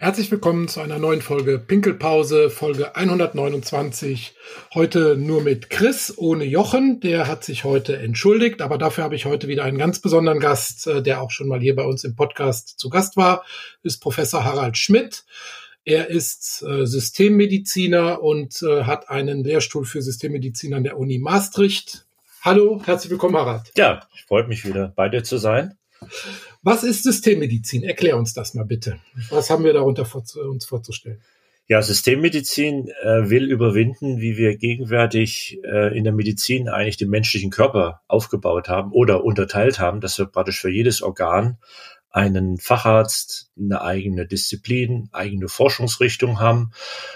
Herzlich willkommen zu einer neuen Folge Pinkelpause, Folge 129. Heute nur mit Chris, ohne Jochen. Der hat sich heute entschuldigt, aber dafür habe ich heute wieder einen ganz besonderen Gast, äh, der auch schon mal hier bei uns im Podcast zu Gast war, ist Professor Harald Schmidt. Er ist äh, Systemmediziner und äh, hat einen Lehrstuhl für Systemmedizin an der Uni Maastricht. Hallo, herzlich willkommen, Harald. Ja, ich freue mich wieder bei dir zu sein. Was ist Systemmedizin? Erklär uns das mal bitte. Was haben wir darunter vor, uns vorzustellen? Ja, Systemmedizin äh, will überwinden, wie wir gegenwärtig äh, in der Medizin eigentlich den menschlichen Körper aufgebaut haben oder unterteilt haben, dass wir praktisch für jedes Organ einen Facharzt, eine eigene Disziplin, eigene Forschungsrichtung haben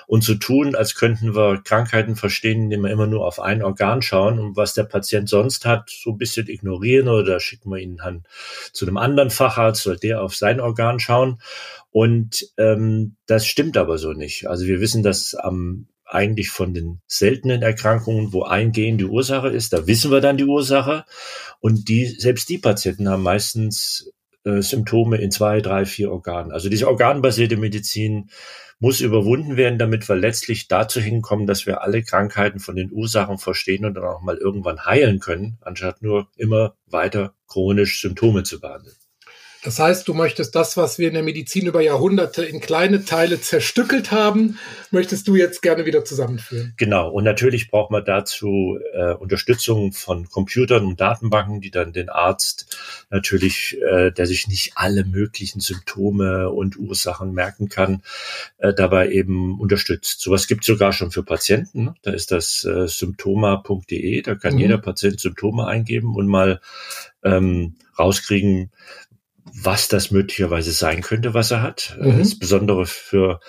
und so tun, als könnten wir Krankheiten verstehen, indem wir immer nur auf ein Organ schauen und was der Patient sonst hat, so ein bisschen ignorieren oder schicken wir ihn dann zu einem anderen Facharzt, soll der auf sein Organ schauen. Und ähm, das stimmt aber so nicht. Also wir wissen, dass am eigentlich von den seltenen Erkrankungen, wo ein Gen die Ursache ist, da wissen wir dann die Ursache. Und die, selbst die Patienten haben meistens äh, Symptome in zwei, drei, vier Organen. Also diese organbasierte Medizin muss überwunden werden, damit wir letztlich dazu hinkommen, dass wir alle Krankheiten von den Ursachen verstehen und dann auch mal irgendwann heilen können, anstatt nur immer weiter chronisch Symptome zu behandeln. Das heißt, du möchtest das, was wir in der Medizin über Jahrhunderte in kleine Teile zerstückelt haben, möchtest du jetzt gerne wieder zusammenführen. Genau. Und natürlich braucht man dazu äh, Unterstützung von Computern und Datenbanken, die dann den Arzt natürlich, äh, der sich nicht alle möglichen Symptome und Ursachen merken kann, äh, dabei eben unterstützt. Sowas gibt es sogar schon für Patienten. Ne? Da ist das äh, symptoma.de. Da kann mhm. jeder Patient Symptome eingeben und mal ähm, rauskriegen, was das möglicherweise sein könnte, was er hat. Mhm. Insbesondere für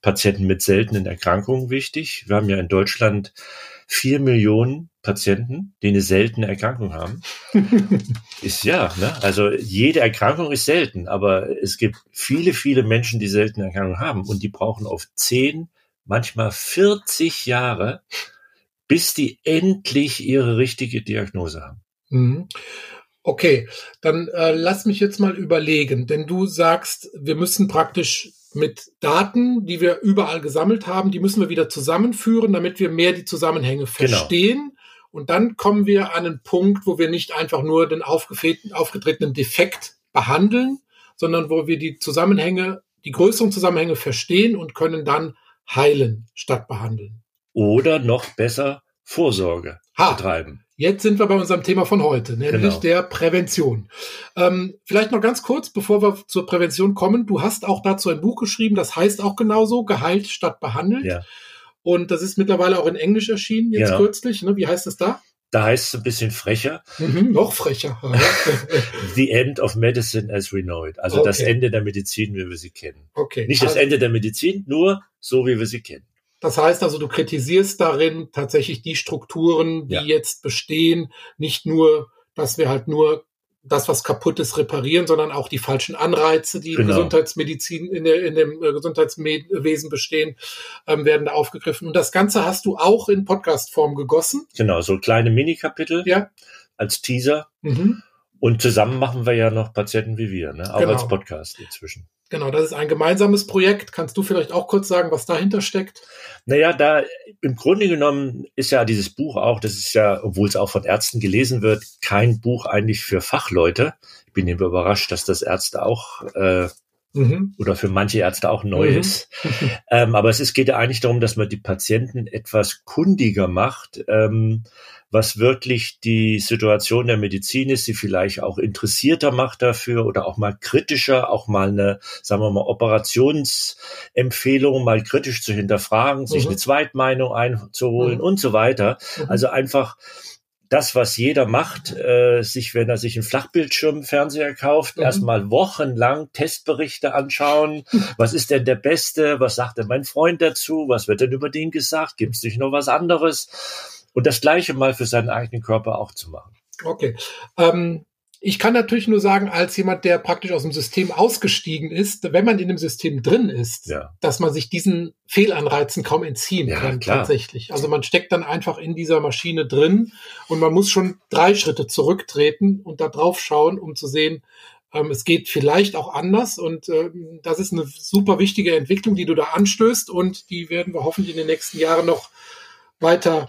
Patienten mit seltenen Erkrankungen wichtig. Wir haben ja in Deutschland vier Millionen Patienten, die eine seltene Erkrankung haben. ist ja, ne? Also jede Erkrankung ist selten, aber es gibt viele, viele Menschen, die seltene Erkrankungen haben und die brauchen auf zehn, manchmal 40 Jahre, bis die endlich ihre richtige Diagnose haben. Mhm. Okay, dann äh, lass mich jetzt mal überlegen, denn du sagst, wir müssen praktisch mit Daten, die wir überall gesammelt haben, die müssen wir wieder zusammenführen, damit wir mehr die Zusammenhänge genau. verstehen. Genau. Und dann kommen wir an einen Punkt, wo wir nicht einfach nur den aufgetretenen Defekt behandeln, sondern wo wir die Zusammenhänge, die größeren Zusammenhänge verstehen und können dann heilen statt behandeln. Oder noch besser Vorsorge ha. betreiben. Jetzt sind wir bei unserem Thema von heute, nämlich genau. der Prävention. Ähm, vielleicht noch ganz kurz, bevor wir zur Prävention kommen. Du hast auch dazu ein Buch geschrieben, das heißt auch genauso, geheilt statt behandelt. Ja. Und das ist mittlerweile auch in Englisch erschienen, jetzt ja. kürzlich. Ne? Wie heißt es da? Da heißt es ein bisschen frecher. Mhm, noch frecher. The End of Medicine as we know it. Also okay. das Ende der Medizin, wie wir sie kennen. Okay. Nicht das also, Ende der Medizin, nur so, wie wir sie kennen. Das heißt also, du kritisierst darin tatsächlich die Strukturen, die ja. jetzt bestehen, nicht nur, dass wir halt nur das, was kaputt ist, reparieren, sondern auch die falschen Anreize, die genau. in Gesundheitsmedizin, in, der, in dem äh, Gesundheitswesen bestehen, ähm, werden da aufgegriffen. Und das Ganze hast du auch in Podcast-Form gegossen. Genau, so kleine Mini-Kapitel ja. als Teaser. Mhm. Und zusammen machen wir ja noch Patienten wie wir, ne? auch genau. als Podcast inzwischen. Genau, das ist ein gemeinsames Projekt. Kannst du vielleicht auch kurz sagen, was dahinter steckt? Naja, da im Grunde genommen ist ja dieses Buch auch, das ist ja, obwohl es auch von Ärzten gelesen wird, kein Buch eigentlich für Fachleute. Ich bin eben überrascht, dass das Ärzte auch äh, mhm. oder für manche Ärzte auch neu mhm. ist. ähm, aber es ist, geht ja eigentlich darum, dass man die Patienten etwas kundiger macht. Ähm, was wirklich die Situation der Medizin ist, sie vielleicht auch interessierter macht dafür oder auch mal kritischer, auch mal eine, sagen wir mal, Operationsempfehlung mal kritisch zu hinterfragen, sich mhm. eine Zweitmeinung einzuholen mhm. und so weiter. Mhm. Also einfach das, was jeder macht, äh, sich, wenn er sich einen Flachbildschirmfernseher kauft, mhm. erstmal wochenlang Testberichte anschauen. Was ist denn der Beste? Was sagt denn mein Freund dazu? Was wird denn über den gesagt? Gibt es nicht noch was anderes? und das Gleiche mal für seinen eigenen Körper auch zu machen. Okay. Ähm, Ich kann natürlich nur sagen, als jemand, der praktisch aus dem System ausgestiegen ist, wenn man in dem System drin ist, ja. dass man sich diesen Fehlanreizen kaum entziehen ja, kann, klar. tatsächlich. Also man steckt dann einfach in dieser Maschine drin und man muss schon drei Schritte zurücktreten und da drauf schauen, um zu sehen, ähm, es geht vielleicht auch anders und äh, das ist eine super wichtige Entwicklung, die du da anstößt und die werden wir hoffentlich in den nächsten Jahren noch weiter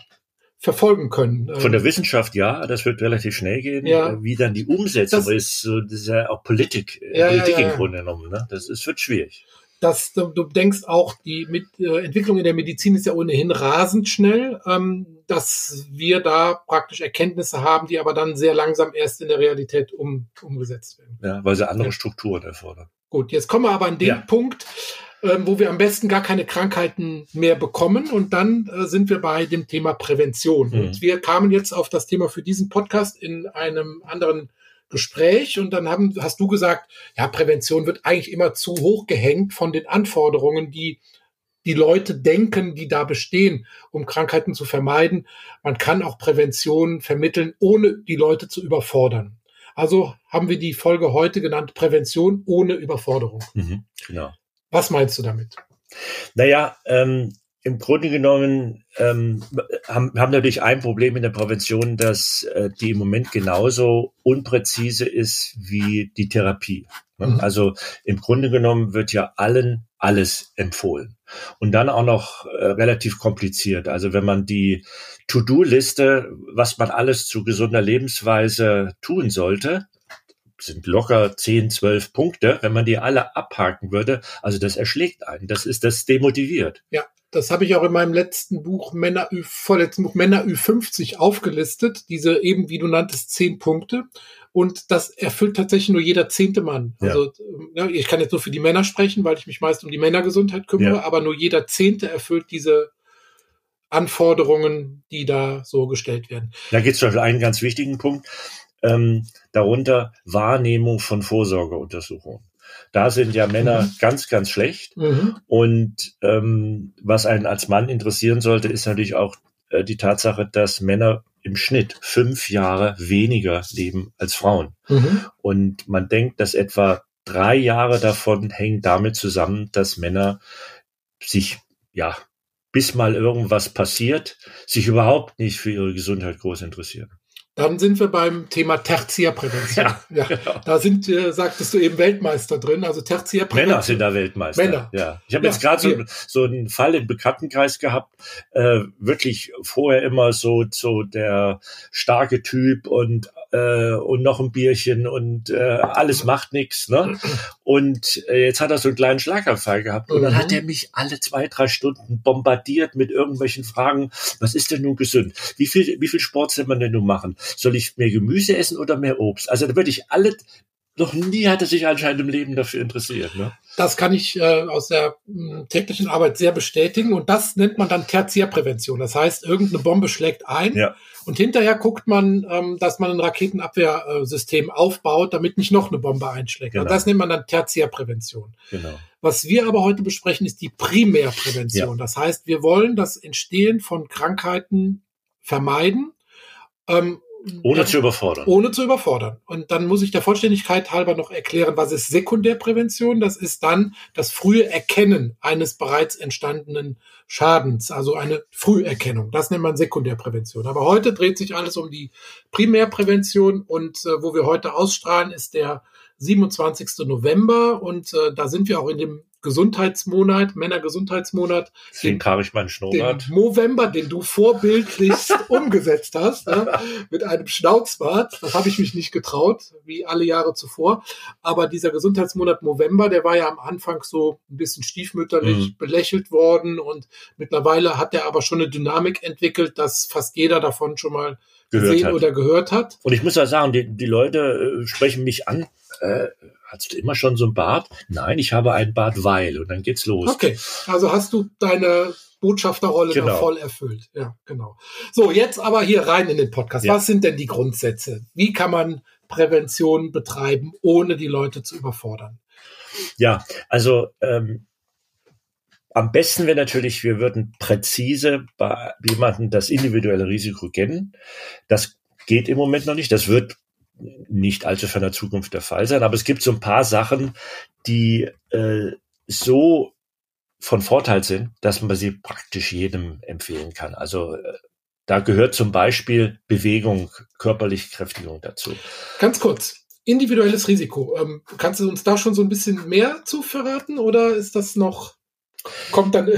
verfolgen können. Von der ähm, Wissenschaft ja, das wird relativ schnell gehen. Ja. Wie dann die Umsetzung das, ist, so, das ist ja auch Politik, äh, ja, Politik ja, im Grunde genommen. Ne? Das ist, wird schwierig. Das, du, du denkst auch, die mit, äh, Entwicklung in der Medizin ist ja ohnehin rasend schnell, ähm, dass wir da praktisch Erkenntnisse haben, die aber dann sehr langsam erst in der Realität um, umgesetzt werden. Ja, weil sie andere Strukturen erfordern. Gut, jetzt kommen wir aber an den Punkt, ähm, wo wir am besten gar keine Krankheiten mehr bekommen. Und dann äh, sind wir bei dem Thema Prävention. Mhm. Und wir kamen jetzt auf das Thema für diesen Podcast in einem anderen Gespräch und dann haben, hast du gesagt, ja, Prävention wird eigentlich immer zu hoch gehängt von den Anforderungen, die die Leute denken, die da bestehen, um Krankheiten zu vermeiden. Man kann auch Prävention vermitteln, ohne die Leute zu überfordern. Also haben wir die Folge heute genannt Prävention ohne Überforderung. Mhm, genau. Was meinst du damit? Naja, ähm, im Grunde genommen ähm, haben, haben natürlich ein Problem in der Prävention, dass äh, die im Moment genauso unpräzise ist wie die Therapie. Mhm. Also im Grunde genommen wird ja allen alles empfohlen. Und dann auch noch äh, relativ kompliziert. Also wenn man die To-Do-Liste, was man alles zu gesunder Lebensweise tun sollte, sind locker 10, 12 Punkte, wenn man die alle abhaken würde. Also das erschlägt einen. Das ist, das demotiviert. Ja, das habe ich auch in meinem letzten Buch Männer Ü, vorletzten Buch Männer Ü50 aufgelistet. Diese eben, wie du nanntest, 10 Punkte. Und das erfüllt tatsächlich nur jeder zehnte Mann. Ja. Also ich kann jetzt nur für die Männer sprechen, weil ich mich meist um die Männergesundheit kümmere, ja. aber nur jeder zehnte erfüllt diese Anforderungen, die da so gestellt werden. Da geht es Beispiel einen ganz wichtigen Punkt ähm, darunter Wahrnehmung von Vorsorgeuntersuchungen. Da sind ja Männer mhm. ganz, ganz schlecht. Mhm. Und ähm, was einen als Mann interessieren sollte, ist natürlich auch äh, die Tatsache, dass Männer im Schnitt fünf Jahre weniger leben als Frauen. Mhm. Und man denkt, dass etwa drei Jahre davon hängen damit zusammen, dass Männer sich, ja, bis mal irgendwas passiert, sich überhaupt nicht für ihre Gesundheit groß interessieren. Dann sind wir beim Thema Tertiärprävention. Ja, ja. Genau. Da sind, äh, sagtest du eben Weltmeister drin. Also Tertiärprävention. Männer sind da Weltmeister. Männer. Ja. Ich habe ja, jetzt gerade so, so einen Fall im Bekanntenkreis gehabt. Äh, wirklich vorher immer so so der starke Typ und äh, und noch ein Bierchen und äh, alles macht nichts. Ne? Und äh, jetzt hat er so einen kleinen Schlaganfall gehabt und mhm. dann hat er mich alle zwei, drei Stunden bombardiert mit irgendwelchen Fragen. Was ist denn nun gesund? Wie viel, wie viel Sport soll man denn nun machen? Soll ich mehr Gemüse essen oder mehr Obst? Also da würde ich alle noch nie hat er sich anscheinend im Leben dafür interessiert. Ne? Das kann ich äh, aus der mh, hm, täglichen Arbeit sehr bestätigen. Und das nennt man dann Tertiärprävention. Das heißt, irgendeine Bombe schlägt ein ja. und hinterher guckt man, ähm, dass man ein Raketenabwehrsystem aufbaut, damit nicht noch eine Bombe einschlägt. Genau. Und das nennt man dann Tertiärprävention. Genau. Was wir aber heute besprechen, ist die Primärprävention. Ja. Das heißt, wir wollen das Entstehen von Krankheiten vermeiden. Ähm, ohne ja, zu überfordern. Ohne zu überfordern. Und dann muss ich der Vollständigkeit halber noch erklären, was ist Sekundärprävention? Das ist dann das frühe Erkennen eines bereits entstandenen Schadens, also eine Früherkennung. Das nennt man Sekundärprävention. Aber heute dreht sich alles um die Primärprävention und äh, wo wir heute ausstrahlen, ist der 27. November und äh, da sind wir auch in dem Gesundheitsmonat, Männergesundheitsmonat. Deswegen trage ich meinen Schnurrbart. Den November, den du vorbildlich umgesetzt hast, ja, mit einem Schnauzbart. Das habe ich mich nicht getraut, wie alle Jahre zuvor. Aber dieser Gesundheitsmonat November, der war ja am Anfang so ein bisschen stiefmütterlich mhm. belächelt worden und mittlerweile hat er aber schon eine Dynamik entwickelt, dass fast jeder davon schon mal gehört gesehen hat. oder gehört hat. Und ich muss ja sagen, die, die Leute äh, sprechen mich an. Äh, hast du immer schon so ein Bart? Nein, ich habe ein Bart, weil. Und dann geht's los. Okay, also hast du deine Botschafterrolle genau. voll erfüllt. Ja, genau. So, jetzt aber hier rein in den Podcast. Ja. Was sind denn die Grundsätze? Wie kann man Prävention betreiben, ohne die Leute zu überfordern? Ja, also ähm, am besten wäre natürlich, wir würden präzise bei jemandem das individuelle Risiko kennen. Das geht im Moment noch nicht. Das wird nicht allzu ferner Zukunft der Fall sein. Aber es gibt so ein paar Sachen, die äh, so von Vorteil sind, dass man sie praktisch jedem empfehlen kann. Also äh, da gehört zum Beispiel Bewegung, körperliche Kräftigung dazu. Ganz kurz. Individuelles Risiko. Ähm, kannst du uns da schon so ein bisschen mehr zu verraten oder ist das noch kommt dann.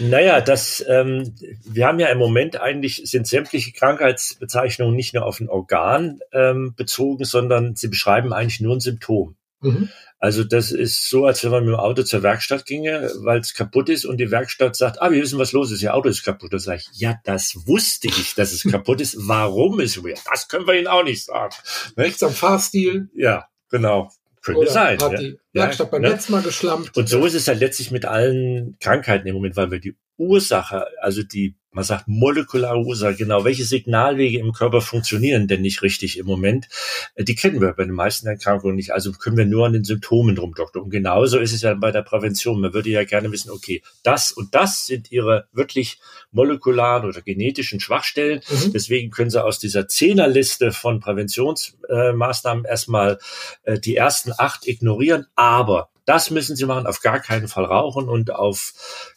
naja, das, ähm, wir haben ja im Moment eigentlich sind sämtliche Krankheitsbezeichnungen nicht nur auf ein Organ ähm, bezogen, sondern sie beschreiben eigentlich nur ein Symptom. Mhm. Also das ist so, als wenn man mit dem Auto zur Werkstatt ginge, weil es kaputt ist und die Werkstatt sagt, ah, wir wissen, was los ist, Ihr Auto ist kaputt. Da sage ich, ja, das wusste ich, dass es kaputt ist. Warum ist es? Das können wir Ihnen auch nicht sagen. Nichts am Fahrstil. Ja, genau. Könnte Oder sein. Hat ja. die Werkstatt ja, beim ne? letzten Mal geschlampt. Und so ist es halt letztlich mit allen Krankheiten im Moment, weil wir die Ursache, also die man sagt molekulare Ursache, genau, welche Signalwege im Körper funktionieren denn nicht richtig im Moment, äh, die kennen wir bei den meisten Erkrankungen nicht, also können wir nur an den Symptomen drum doktor. Und genauso ist es ja bei der Prävention. Man würde ja gerne wissen, okay, das und das sind ihre wirklich molekularen oder genetischen Schwachstellen. Mhm. Deswegen können Sie aus dieser Zehnerliste von Präventionsmaßnahmen erstmal äh, die ersten acht ignorieren, aber das müssen sie machen, auf gar keinen Fall rauchen und auf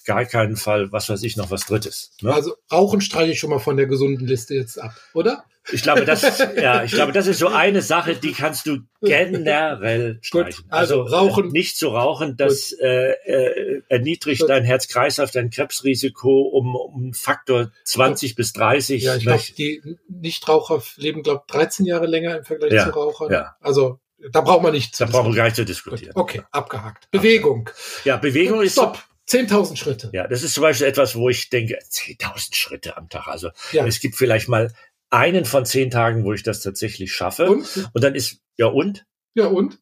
gar keinen Fall, was weiß ich, noch was Drittes. Ne? Also Rauchen streiche ich schon mal von der gesunden Liste jetzt ab, oder? Ich glaube, das, ja, ich glaube, das ist so eine Sache, die kannst du generell streichen. Gut, also, also, rauchen. Nicht zu rauchen, das äh, äh, erniedrigt Gut. dein Herz-Kreislauf, dein Krebsrisiko um, um Faktor 20 bis 30. Ja, ich glaube, die Nichtraucher leben, glaube 13 Jahre länger im Vergleich ja, zu Rauchern. Ja. Also da braucht man nicht zu Da brauchen wir gar nicht zu diskutieren. Okay, abgehakt. Bewegung. Ja, Bewegung ist. Stopp. 10.000 Schritte. Ja, das ist zum Beispiel etwas, wo ich denke, 10.000 Schritte am Tag. Also ja. es gibt vielleicht mal einen von zehn Tagen, wo ich das tatsächlich schaffe. Und, und dann ist, ja und? Ja und?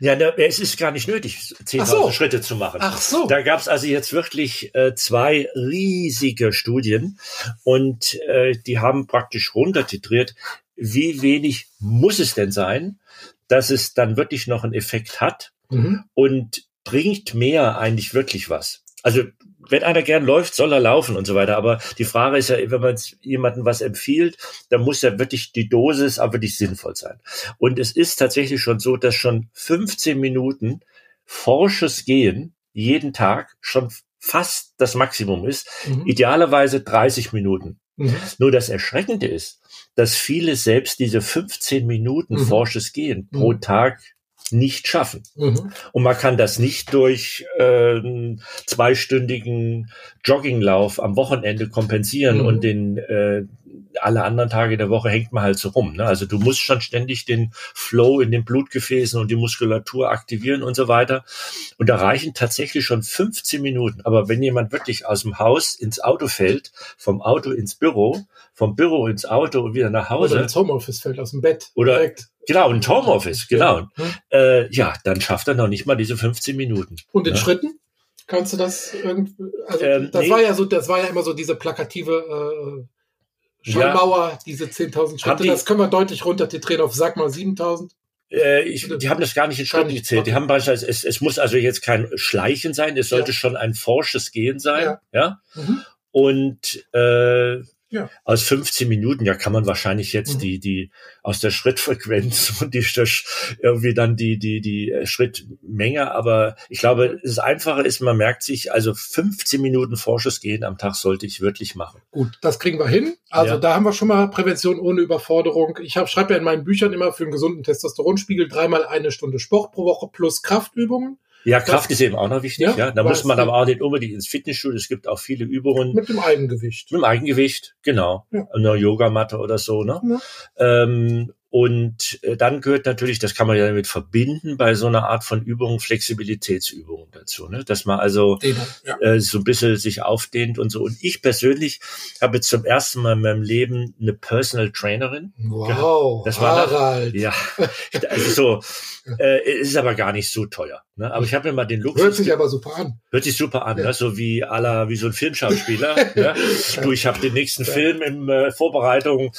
Ja, ne, es ist gar nicht nötig, 10.000 so. Schritte zu machen. Ach so. Da gab es also jetzt wirklich äh, zwei riesige Studien und äh, die haben praktisch runtertitriert, wie wenig muss es denn sein, dass es dann wirklich noch einen Effekt hat mhm. und bringt mehr eigentlich wirklich was. Also wenn einer gern läuft, soll er laufen und so weiter. Aber die Frage ist ja, wenn man jemandem was empfiehlt, dann muss ja wirklich die Dosis aber wirklich sinnvoll sein. Und es ist tatsächlich schon so, dass schon 15 Minuten forsches Gehen jeden Tag schon fast das Maximum ist. Mhm. Idealerweise 30 Minuten. Mhm. Nur das Erschreckende ist, dass viele selbst diese 15 Minuten mhm. forsches Gehen pro mhm. Tag nicht schaffen. Mhm. Und man kann das nicht durch äh, zweistündigen Jogginglauf am Wochenende kompensieren mhm. und den äh, alle anderen Tage der Woche hängt man halt so rum. Ne? Also du musst schon ständig den Flow in den Blutgefäßen und die Muskulatur aktivieren und so weiter. Und da reichen tatsächlich schon 15 Minuten. Aber wenn jemand wirklich aus dem Haus ins Auto fällt, vom Auto ins Büro, vom Büro ins Auto und wieder nach Hause. Oder ins Homeoffice fällt aus dem Bett. Oder direkt. Genau, ein Homeoffice, genau. Ja. Hm? Äh, ja, dann schafft er noch nicht mal diese 15 Minuten. Und in ja. Schritten? Kannst du das irgendwie, also ähm, das nee. war ja so, das war ja immer so diese plakative äh, Schallmauer, ja. diese 10.000 Schritte, die, das können wir deutlich runter titrieren auf, sag mal, 7.000. Äh, ich, die haben das gar nicht in Schritten gezählt. Die haben beispielsweise, es, es muss also jetzt kein Schleichen sein, es sollte ja. schon ein forsches Gehen sein. Ja. ja? Mhm. Und äh, ja. Aus 15 Minuten, ja, kann man wahrscheinlich jetzt mhm. die, die, aus der Schrittfrequenz und die, irgendwie dann die, die, die Schrittmenge, aber ich glaube, das Einfache ist, man merkt sich, also 15 Minuten Vorschuss gehen am Tag sollte ich wirklich machen. Gut, das kriegen wir hin. Also ja. da haben wir schon mal Prävention ohne Überforderung. Ich schreibe ja in meinen Büchern immer für einen gesunden Testosteronspiegel dreimal eine Stunde Sport pro Woche plus Kraftübungen. Ja, Kraft ist eben auch noch wichtig. Ja, ja. Da muss man aber auch nicht unbedingt ins Fitnessstudio. Es gibt auch viele Übungen. Mit dem Eigengewicht. Mit dem Eigengewicht, genau. Ja. Eine Yogamatte oder so. Ne? Ja. Ähm, und äh, dann gehört natürlich, das kann man ja damit verbinden, bei so einer Art von Übungen Flexibilitätsübungen dazu, ne? dass man also ja. äh, so ein bisschen sich aufdehnt und so. Und ich persönlich habe zum ersten Mal in meinem Leben eine Personal Trainerin. Wow, gehabt. das war Harald. ja, also so äh, ist aber gar nicht so teuer. Ne? Aber ich habe mir mal den Luxus. Hört sich aber super an. Hört sich super an, ja. ne? so wie aller wie so ein Filmschauspieler. ne? Du, ich habe den nächsten ja. Film in äh, Vorbereitung.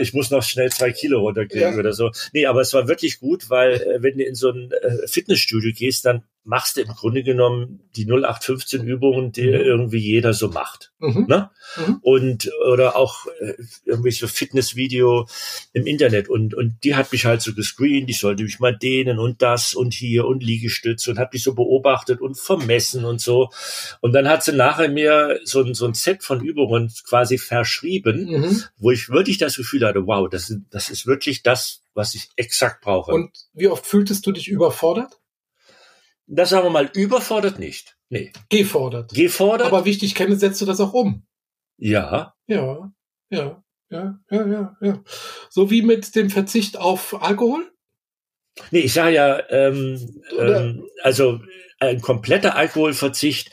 Ich muss noch schnell zwei Kilo runterkriegen oder so. Nee, aber es war wirklich gut, weil äh, wenn du in so ein äh, Fitnessstudio gehst, dann machst du im Grunde genommen die 0815 Übungen, die mhm. irgendwie jeder so macht. Mhm. Ne? Mhm. Und oder auch äh, irgendwelche Fitnessvideo im Internet und und die hat mich halt so gescreent, ich sollte mich mal dehnen und das und hier und Liegestütze und hat mich so beobachtet und vermessen und so. Und dann hat sie nachher mir so ein so ein Set von Übungen quasi verschrieben, mhm. wo ich wirklich das Gefühl hatte, wow, das das ist wirklich das, was ich exakt brauche. Und wie oft fühltest du dich überfordert? Das sagen wir mal, überfordert nicht. Nee. Gefordert. Gefordert. Aber wichtig, kenne, setzt du das auch um? Ja. Ja, ja, ja, ja, ja, ja. So wie mit dem Verzicht auf Alkohol? Nee, ich sage ja, ähm, ähm, also ein kompletter Alkoholverzicht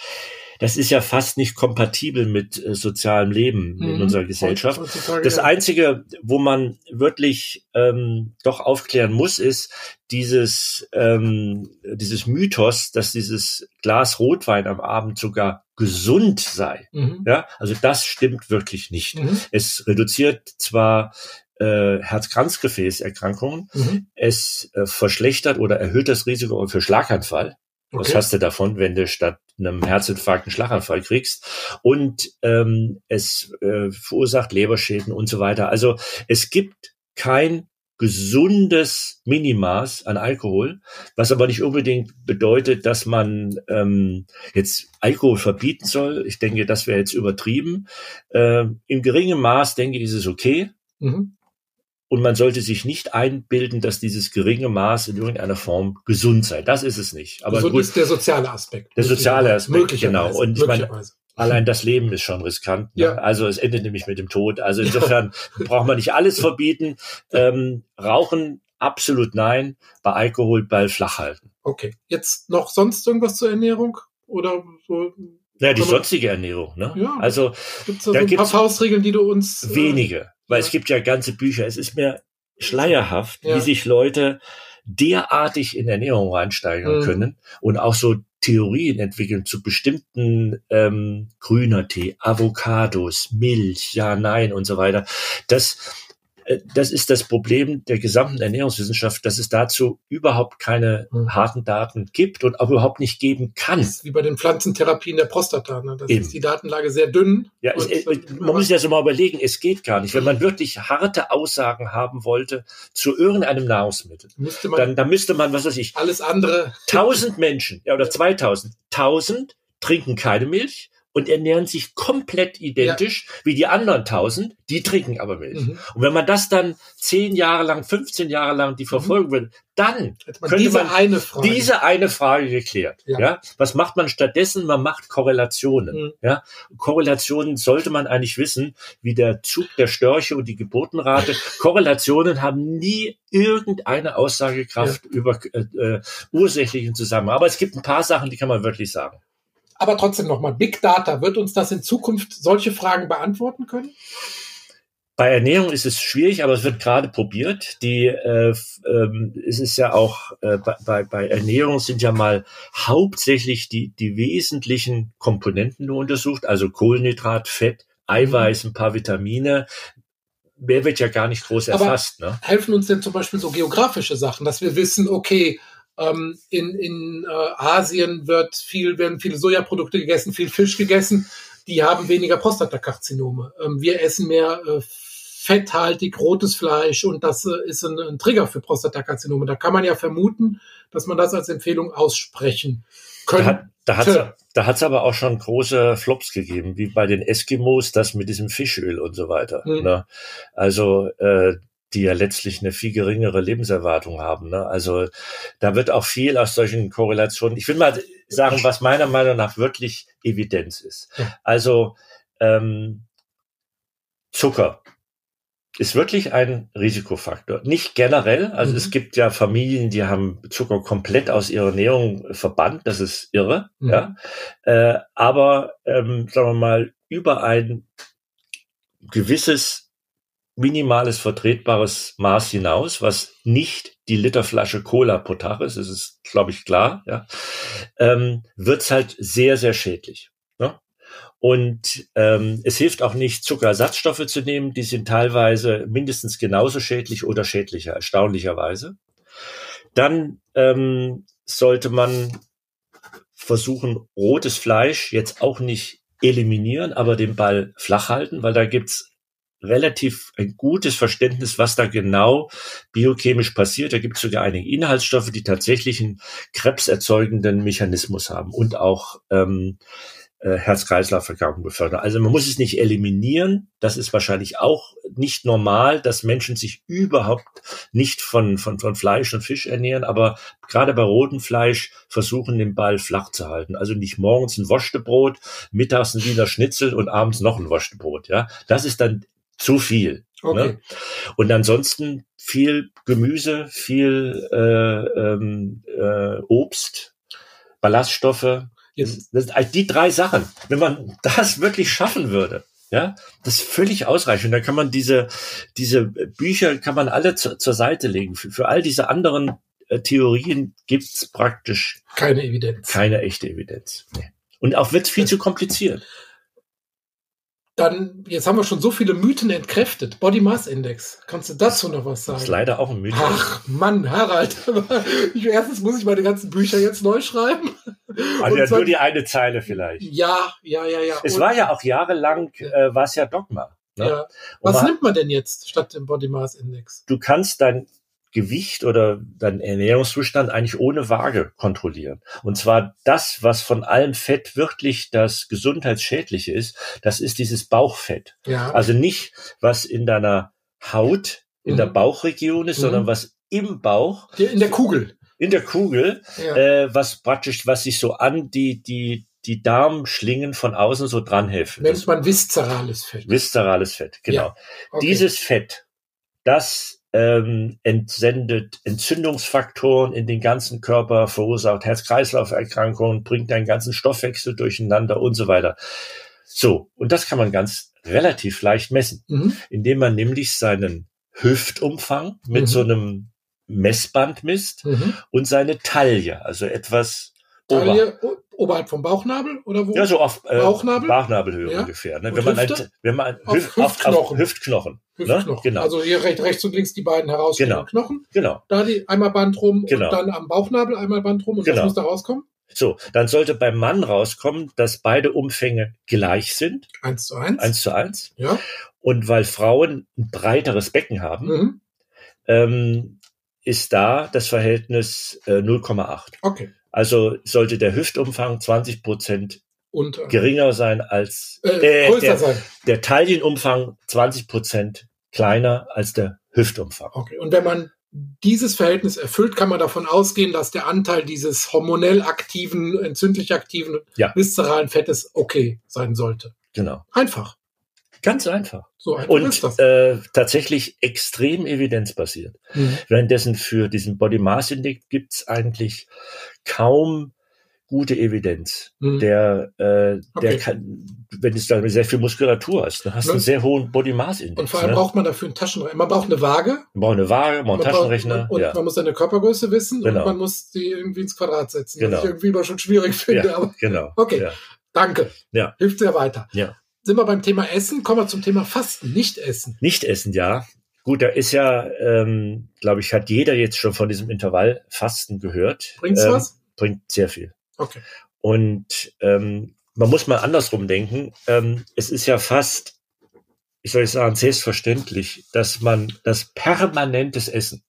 das ist ja fast nicht kompatibel mit äh, sozialem Leben mhm. in unserer Gesellschaft. Das Einzige, wo man wirklich ähm, doch aufklären muss, ist dieses, ähm, dieses Mythos, dass dieses Glas Rotwein am Abend sogar gesund sei. Mhm. Ja, also das stimmt wirklich nicht. Mhm. Es reduziert zwar äh, Herz-Kranzgefäßerkrankungen. Mhm. Es äh, verschlechtert oder erhöht das Risiko für Schlaganfall. Okay. Was hast du davon, wenn du statt einem Herzinfarkt einen Schlaganfall kriegst? Und ähm, es äh, verursacht Leberschäden und so weiter. Also es gibt kein gesundes Minimaß an Alkohol, was aber nicht unbedingt bedeutet, dass man ähm, jetzt Alkohol verbieten soll. Ich denke, das wäre jetzt übertrieben. Äh, Im geringen Maß, denke ich, ist es okay. Mhm. Und man sollte sich nicht einbilden, dass dieses geringe Maß in irgendeiner Form gesund sei. Das ist es nicht. Aber gesund gut, ist der soziale Aspekt. Der soziale Aspekt, genau. Und ich meine, allein das Leben ist schon riskant. Ne? Ja. Also es endet nämlich mit dem Tod. Also insofern ja. braucht man nicht alles verbieten. Ähm, Rauchen absolut nein. Bei Alkohol Ball flach halten. Okay. Jetzt noch sonst irgendwas zur Ernährung oder so? Ja, die sonstige Ernährung. Ne? Ja. Also gibt's da, da so ein paar Faustregeln, die du uns äh, wenige. Weil es gibt ja ganze Bücher. Es ist mir schleierhaft, ja. wie sich Leute derartig in Ernährung reinsteigern mhm. können und auch so Theorien entwickeln zu bestimmten ähm, grüner Tee, Avocados, Milch, ja, nein und so weiter. Das das ist das Problem der gesamten Ernährungswissenschaft, dass es dazu überhaupt keine mhm. harten Daten gibt und auch überhaupt nicht geben kann. Das ist wie bei den Pflanzentherapien der Prostata. Ne? Das Eben. ist die Datenlage sehr dünn. Ja, es, äh, man muss sich das mal überlegen, es geht gar nicht. Wenn man wirklich harte Aussagen haben wollte zu irgendeinem Nahrungsmittel, müsste man, dann, dann müsste man, was weiß ich, alles andere. Tausend Menschen, ja, oder 2000, tausend trinken keine Milch, und ernähren sich komplett identisch ja. wie die anderen tausend, die trinken aber Milch. Mhm. Und wenn man das dann zehn Jahre lang, 15 Jahre lang die mhm. verfolgen mhm. würde, dann man könnte diese man eine Frage. diese eine Frage geklärt. Ja. ja. Was macht man stattdessen? Man macht Korrelationen. Mhm. Ja. Korrelationen sollte man eigentlich wissen, wie der Zug der Störche und die Geburtenrate. Korrelationen haben nie irgendeine Aussagekraft ja. über äh, äh, ursächlichen Zusammenhang. Aber es gibt ein paar Sachen, die kann man wirklich sagen. Aber trotzdem nochmal, Big Data, wird uns das in Zukunft solche Fragen beantworten können? Bei Ernährung ist es schwierig, aber es wird gerade probiert. Die, äh, ähm, es ist ja auch äh, bei, bei Ernährung sind ja mal hauptsächlich die, die wesentlichen Komponenten nur untersucht, also Kohlenhydrat, Fett, Eiweiß, ein paar Vitamine. Mehr wird ja gar nicht groß erfasst. Aber ne? Helfen uns denn zum Beispiel so geografische Sachen, dass wir wissen, okay, ähm, in in äh, Asien wird viel, werden viele Sojaprodukte gegessen, viel Fisch gegessen. Die haben weniger Prostatakarzinome. Ähm, wir essen mehr äh, fetthaltig rotes Fleisch und das äh, ist ein, ein Trigger für Prostatakarzinome. Da kann man ja vermuten, dass man das als Empfehlung aussprechen könnte. Da, hat da da hat's aber auch schon große Flops gegeben, wie bei den Eskimos, das mit diesem Fischöl und so weiter. Mhm. Ne? Also äh, die ja letztlich eine viel geringere Lebenserwartung haben. Ne? Also da wird auch viel aus solchen Korrelationen. Ich will mal sagen, was meiner Meinung nach wirklich Evidenz ist. Also ähm, Zucker ist wirklich ein Risikofaktor. Nicht generell. Also mhm. es gibt ja Familien, die haben Zucker komplett aus ihrer Ernährung verbannt. Das ist irre. Mhm. Ja. Äh, aber ähm, sagen wir mal über ein gewisses minimales vertretbares Maß hinaus, was nicht die Literflasche Cola pro Tag ist, das ist, glaube ich, klar, ja, ähm, wird's halt sehr, sehr schädlich. Ne? Und ähm, es hilft auch nicht, Zuckerersatzstoffe zu nehmen, die sind teilweise mindestens genauso schädlich oder schädlicher, erstaunlicherweise. Dann ähm, sollte man versuchen rotes Fleisch jetzt auch nicht eliminieren, aber den Ball flach halten, weil da gibt's relativ ein gutes Verständnis, was da genau biochemisch passiert. Da gibt es sogar einige Inhaltsstoffe, die tatsächlich einen krebserzeugenden Mechanismus haben und auch ähm, äh, Herz-Kreislauf-Erkrankungen befördern. Also man muss es nicht eliminieren. Das ist wahrscheinlich auch nicht normal, dass Menschen sich überhaupt nicht von, von, von Fleisch und Fisch ernähren, aber gerade bei rotem Fleisch versuchen, den Ball flach zu halten. Also nicht morgens ein Wurstebrot, mittags ein Wiener Schnitzel und abends noch ein Wurstebrot. Ja, das ist dann zu viel. Ne? Okay. Ne? Und ansonsten viel Gemüse, viel äh, ähm, äh, Obst, Ballaststoffe. Jetzt. Das, das, die drei Sachen, wenn man das wirklich schaffen würde, ja, das ist völlig ausreichend. Da kann man diese, diese Bücher kann man alle zu, zur Seite legen. Für, für all diese anderen äh, Theorien gibt's praktisch keine Evidenz. Keine echte Evidenz. Nee. Und auch wird's viel zu kompliziert. Dann, jetzt haben wir schon so viele Mythen entkräftet. Body Mass Index. Kannst du dazu noch was sagen? Das ist leider auch ein Mythos. Ach, Mann, Harald. Ich, erstens muss ich meine ganzen Bücher jetzt neu schreiben. Also ja, nur die eine Zeile vielleicht. Ja, ja, ja, ja. Es Und, war ja auch jahrelang, äh, war es ja Dogma. Ne? Ja. Was man, nimmt man denn jetzt statt dem Body Mass Index? Du kannst dein Gewicht oder deinen Ernährungszustand eigentlich ohne Waage kontrollieren. Und zwar das, was von allem Fett wirklich das gesundheitsschädliche ist, das ist dieses Bauchfett. Ja. Also nicht, was in deiner Haut, in mhm. der Bauchregion ist, mhm. sondern was im Bauch. In der Kugel. In der Kugel, ja. äh, was praktisch, was sich so an die, die, die Darmschlingen von außen so dran helfen. Nennt man viszerales Fett. Viszerales Fett, genau. Ja. Okay. Dieses Fett, das ähm, entsendet Entzündungsfaktoren in den ganzen Körper, verursacht Herz-Kreislauf-Erkrankungen, bringt deinen ganzen Stoffwechsel durcheinander und so weiter. So, und das kann man ganz relativ leicht messen, mhm. indem man nämlich seinen Hüftumfang mit mhm. so einem Messband misst mhm. und seine Taille, also etwas Taille, Oberhalb vom Bauchnabel oder wo? Ja, so auf äh, Bauchnabel? Bauchnabelhöhe ja. ungefähr. Ne? Wenn, man ein, wenn man Hüft, auf Hüftknochen. Auf, Hüftknochen. Hüftknochen. Ne? Genau. Also hier rechts, rechts und links die beiden herausstehenden genau. Knochen. Genau. Da die einmal Band rum genau. und dann am Bauchnabel einmal Band rum und genau. was muss da rauskommen? So, dann sollte beim Mann rauskommen, dass beide Umfänge gleich sind. Eins zu eins. Eins zu eins. Ja. Und weil Frauen ein breiteres Becken haben, mhm. ähm, ist da das Verhältnis äh, 0,8. Okay. Also sollte der Hüftumfang 20 Prozent und, äh, geringer sein als äh, äh, der, sein. der Taillenumfang 20 Prozent kleiner als der Hüftumfang. Okay. Und wenn man dieses Verhältnis erfüllt, kann man davon ausgehen, dass der Anteil dieses hormonell aktiven, entzündlich aktiven, ja. viszeralen Fettes okay sein sollte. Genau. Einfach. Ganz einfach. So einfach und. Äh, tatsächlich extrem evidenzbasiert. Mhm. Währenddessen für diesen Body Mass Index gibt's eigentlich kaum gute Evidenz. Mhm. Der, äh, okay. der kann, wenn du da sehr viel Muskulatur hast, dann hast du einen sehr hohen Body Mass Index. Und vor allem ne? braucht man dafür einen Taschenrechner. Man braucht eine Waage. Man braucht eine Waage, man braucht einen Taschenrechner. Braucht, und ja. man muss seine Körpergröße wissen genau. und man muss die irgendwie ins Quadrat setzen. Genau. Was ich irgendwie immer schon schwierig finde. Ja, aber genau. Okay. Ja. Danke. Ja. Hilft sehr weiter. Ja. Sind wir beim Thema Essen? Kommen wir zum Thema Fasten, nicht Essen. Nicht Essen, ja. Gut, da ist ja, ähm, glaube ich, hat jeder jetzt schon von diesem Intervallfasten gehört. Bringt's ähm, was? Bringt sehr viel. Okay. Und ähm, man muss mal andersrum denken. Ähm, es ist ja fast, ich soll sagen, selbstverständlich, dass man das permanentes Essen,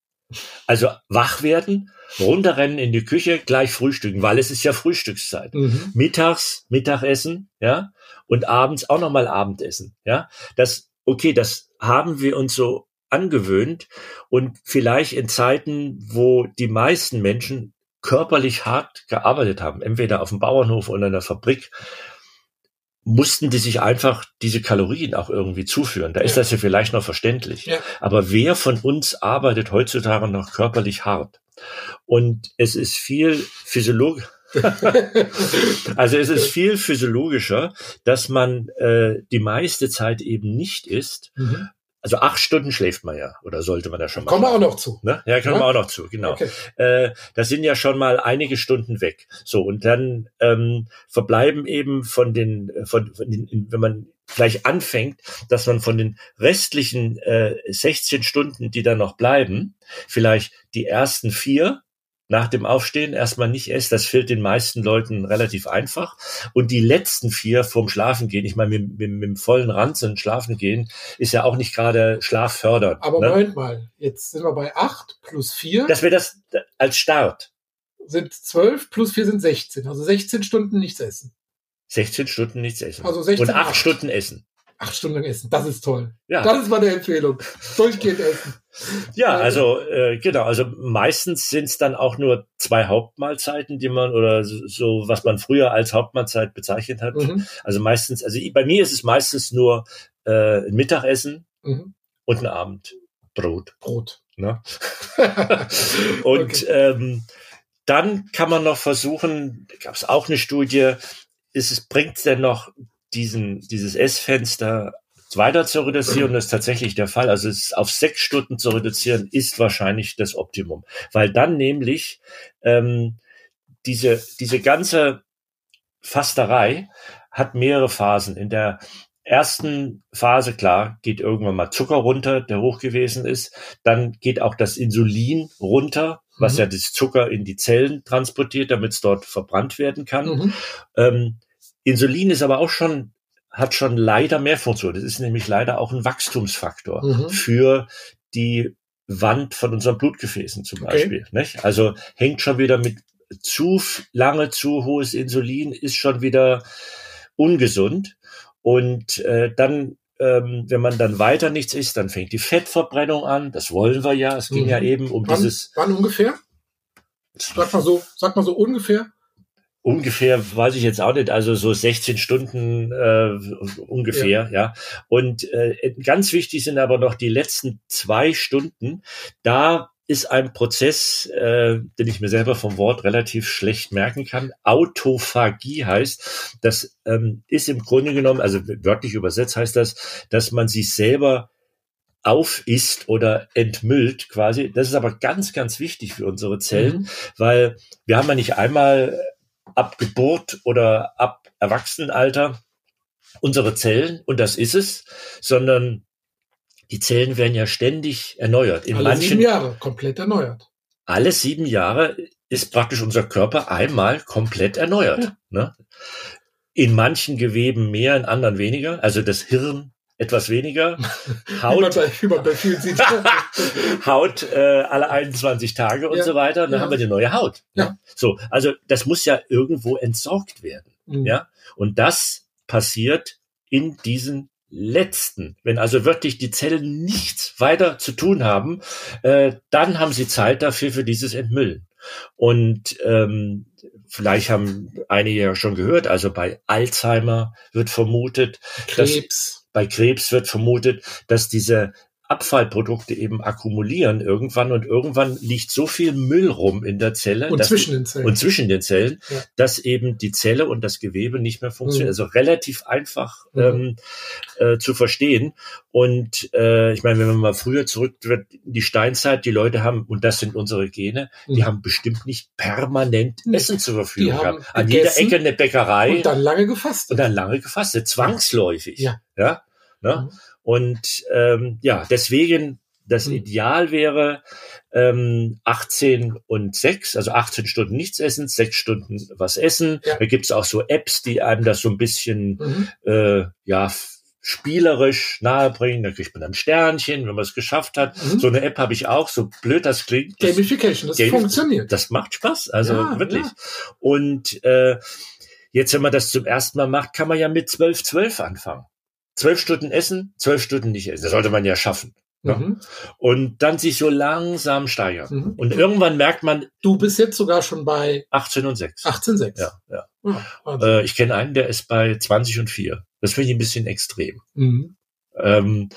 also wach werden, runterrennen in die Küche, gleich frühstücken, weil es ist ja Frühstückszeit. Mhm. Mittags Mittagessen, ja, und abends auch nochmal Abendessen. Ja, das, okay, das haben wir uns so angewöhnt und vielleicht in Zeiten, wo die meisten Menschen körperlich hart gearbeitet haben, entweder auf dem Bauernhof oder in der Fabrik, mussten die sich einfach diese Kalorien auch irgendwie zuführen. Da ist ja. das ja vielleicht noch verständlich. Ja. Aber wer von uns arbeitet heutzutage noch körperlich hart? Und es ist viel physiologisch, also es ist viel physiologischer, dass man äh, die meiste Zeit eben nicht isst. Mhm. Also acht Stunden schläft man ja, oder sollte man ja schon mal. Kommen wir auch noch zu. Ne? Ja, kommen ja? wir auch noch zu, genau. Okay. Äh, das sind ja schon mal einige Stunden weg. So, und dann ähm, verbleiben eben von den, von, von den, wenn man gleich anfängt, dass man von den restlichen äh, 16 Stunden, die dann noch bleiben, vielleicht die ersten vier nach dem Aufstehen erstmal nicht esse. Das fällt den meisten Leuten relativ einfach. Und die letzten vier vorm Schlafen gehen, ich meine, mit, mit, mit dem vollen Ranzen schlafen gehen, ist ja auch nicht gerade schlaffördernd. Aber ne? Moment mal, jetzt sind wir bei 8 plus 4 Das wäre das als Start. sind 12, plus 4 sind 16. Also 16 Stunden nichts essen. 16 Stunden nichts essen. Also 16 Und acht acht. Stunden essen. 8 Stunden essen, das ist toll. Ja. Das ist meine Empfehlung. Durchgehend essen. Ja, also äh, genau, also meistens sind es dann auch nur zwei Hauptmahlzeiten, die man oder so, was man früher als Hauptmahlzeit bezeichnet hat. Mhm. Also meistens, also bei mir ist es meistens nur äh, ein Mittagessen Mhm. und ein Abendbrot. Brot. Ne? Und Okay. ähm, dann kann man noch versuchen, gab es auch eine Studie, ist es bringt denn noch diesen dieses Essfenster weiter zu reduzieren? Das ist tatsächlich der Fall. Also es auf sechs Stunden zu reduzieren ist wahrscheinlich das Optimum, weil dann nämlich ähm, diese diese ganze Fasterei hat mehrere Phasen. In der ersten Phase, klar, geht irgendwann mal Zucker runter, der hoch gewesen ist. Dann geht auch das Insulin runter, was Mhm. ja das Zucker in die Zellen transportiert, damit es dort verbrannt werden kann. Mhm. Ähm, Insulin ist aber auch schon, hat schon leider mehr Funktion. Das ist nämlich leider auch ein Wachstumsfaktor Mhm. für die Wand von unseren Blutgefäßen zum Okay. Beispiel. Nicht? Also hängt schon wieder mit zu lange zu hohes Insulin ist schon wieder ungesund. Und äh, dann, ähm, wenn man dann weiter nichts isst, dann fängt die Fettverbrennung an. Das wollen wir ja. Es ging Mhm. ja eben um Wann, dieses wann ungefähr? Sag mal so, sag mal so ungefähr. Ungefähr, weiß ich jetzt auch nicht, also so 16 Stunden äh, ungefähr, ja. Und äh, ganz wichtig sind aber noch die letzten zwei Stunden. Da ist ein Prozess, äh, den ich mir selber vom Wort relativ schlecht merken kann. Autophagie heißt, das ähm, ist im Grunde genommen, also wörtlich übersetzt heißt das, dass man sich selber aufisst oder entmüllt quasi. Das ist aber ganz, ganz wichtig für unsere Zellen, Mhm. weil wir haben ja nicht einmal ab Geburt oder ab Erwachsenenalter unsere Zellen und das ist es, sondern die Zellen werden ja ständig erneuert. In Alle sieben manchen, Jahre, komplett erneuert. alle sieben Jahre ist praktisch unser Körper einmal komplett erneuert. Ja. Ne? In manchen Geweben mehr, in anderen weniger. Also das Hirn etwas weniger. Haut, wie man bei sieht. Haut äh, alle 21 Tage und Ja. so weiter. Und dann Ja. haben wir die neue Haut. Ja. So, also das muss ja irgendwo entsorgt werden. Mhm. Ja, und das passiert in diesen letzten. Wenn also wirklich die Zellen nichts weiter zu tun haben, äh, dann haben sie Zeit dafür für dieses Entmüllen. Und ähm, vielleicht haben einige ja schon gehört, also bei Alzheimer wird vermutet, dass Krebs. Bei Krebs wird vermutet, dass diese Abfallprodukte eben akkumulieren irgendwann und irgendwann liegt so viel Müll rum in der Zelle Und zwischen den Zellen. und zwischen den Zellen, Ja. dass eben die Zelle und das Gewebe nicht mehr funktionieren. Mhm. Also relativ einfach Mhm. ähm, äh, zu verstehen. Und äh, ich meine, wenn man mal früher zurück wird, in die Steinzeit, die Leute haben, und das sind unsere Gene, die Mhm. haben bestimmt nicht permanent. Essen zur Verfügung Die gehabt. An jeder Ecke eine Bäckerei und dann lange gefasst. und dann lange gefastet, zwangsläufig. Ja. ja ne? Mhm. Und ähm, ja, deswegen das Mhm. Ideal wäre ähm, 18 und 6, also 18 Stunden nichts essen, 6 Stunden was essen. Ja. Da gibt's auch so Apps, die einem das so ein bisschen Mhm. äh, ja spielerisch nahebringen. Da kriegt man dann Sternchen, wenn man es geschafft hat. Mhm. So eine App habe ich auch, so blöd das klingt. Das, Gamification, das Gamif- funktioniert. das macht Spaß, also Ja, wirklich. ja. Und äh, jetzt, wenn man das zum ersten Mal macht, kann man ja mit 12, 12 anfangen. Zwölf Stunden essen, zwölf Stunden nicht essen. Das sollte man ja schaffen. Ja. Mhm. Und dann sich so langsam steigern. Mhm. Und irgendwann merkt man Du bist jetzt sogar schon bei 18 und 6. 18,6. Ja, ja. Ja, Wahnsinn. Äh, ich kenne einen, der ist bei 20 und 4. Das finde ich ein bisschen extrem. Mhm. Ähm,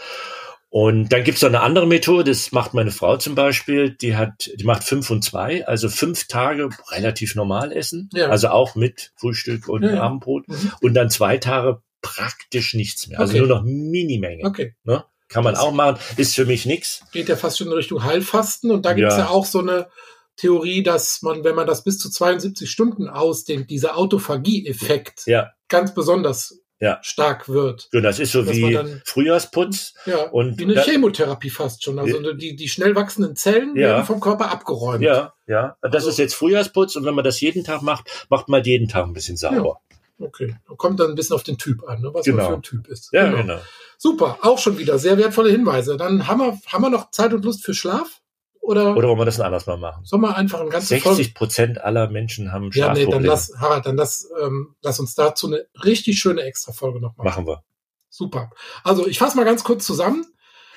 und dann gibt's noch eine andere Methode, das macht meine Frau zum Beispiel, die hat, die macht fünf und zwei, also fünf Tage relativ normal essen, Ja. also auch mit Frühstück und Ja, ja. Abendbrot Mhm. und dann zwei Tage praktisch nichts mehr, also Okay. nur noch Minimenge. Okay. Ne? Kann man auch machen, ist für mich nix. Geht ja fast schon in Richtung Heilfasten. Und da gibt es Ja. ja. auch so eine Theorie, dass man, wenn man das bis zu 72 Stunden ausdehnt, dieser Autophagie-Effekt Ja, ganz besonders ja. stark wird. Genau, das ist so Dass wie dann- Frühjahrsputz. Ja, Und wie eine da- Chemotherapie fast schon. Also die, die schnell wachsenden Zellen Ja. werden vom Körper abgeräumt. Ja, ja. Das Also- ist jetzt Frühjahrsputz und wenn man das jeden Tag macht, macht man jeden Tag ein bisschen sauber. Okay. Kommt dann ein bisschen auf den Typ an, ne? was Genau. man für ein Typ ist. Ja, genau. Super, auch schon wieder sehr wertvolle Hinweise. Dann haben wir, haben wir noch Zeit und Lust für Schlaf? Oder, Oder wollen wir das ein anderes Mal machen? sollen wir einfach ein ganzes Folge 60 Prozent aller Menschen haben Ja, nee, dann Schlafprobleme. lass, Harald, dann lass, ähm, lass uns dazu eine richtig schöne Extra-Folge noch machen. Machen wir. Super. Also ich fasse mal ganz kurz zusammen.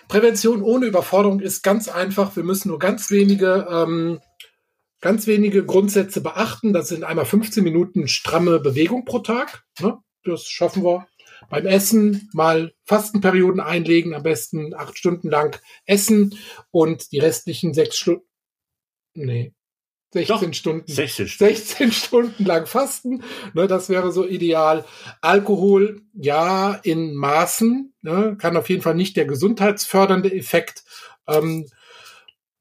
Prävention ohne Überforderung ist ganz einfach. Wir müssen nur ganz wenige, ähm, ganz wenige Grundsätze beachten. Das sind einmal 15 Minuten stramme Bewegung pro Tag. Ne? Das schaffen wir. Beim Essen mal Fastenperioden einlegen, am besten acht Stunden lang essen und die restlichen sechs Stunden, nee, 16 Stunden. 16 Stunden. 16 Stunden lang fasten, ne, das wäre so ideal. Alkohol, ja, in Maßen, ne, kann auf jeden Fall nicht der gesundheitsfördernde Effekt ähm,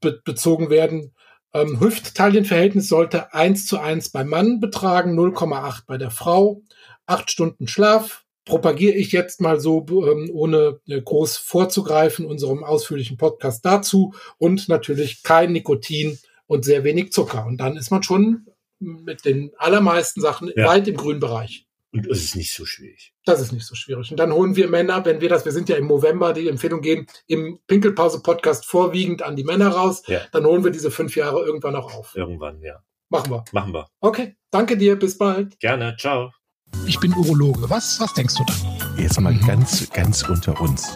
be bezogen werden. Ähm, Hüft-Taillen-Verhältnis sollte 1 zu 1 beim Mann betragen, 0,8 bei der Frau. Acht Stunden Schlaf propagiere ich jetzt mal so, ähm, ohne äh, groß vorzugreifen, unserem ausführlichen Podcast dazu. Und natürlich kein Nikotin und sehr wenig Zucker. Und dann ist man schon mit den allermeisten Sachen Ja. weit im grünen Bereich. Und es ist nicht so schwierig. Das ist nicht so schwierig. Und dann holen wir Männer, wenn wir das, wir sind ja im November, die Empfehlung geben, im Pinkelpause-Podcast vorwiegend an die Männer raus, Ja. dann holen wir diese fünf Jahre irgendwann auch auf. Irgendwann, ja. Machen wir. Machen wir. Okay, danke dir, bis bald. Gerne. Ciao. Ich bin Urologe. Was, was denkst du da? Jetzt mal Mhm. ganz, ganz unter uns.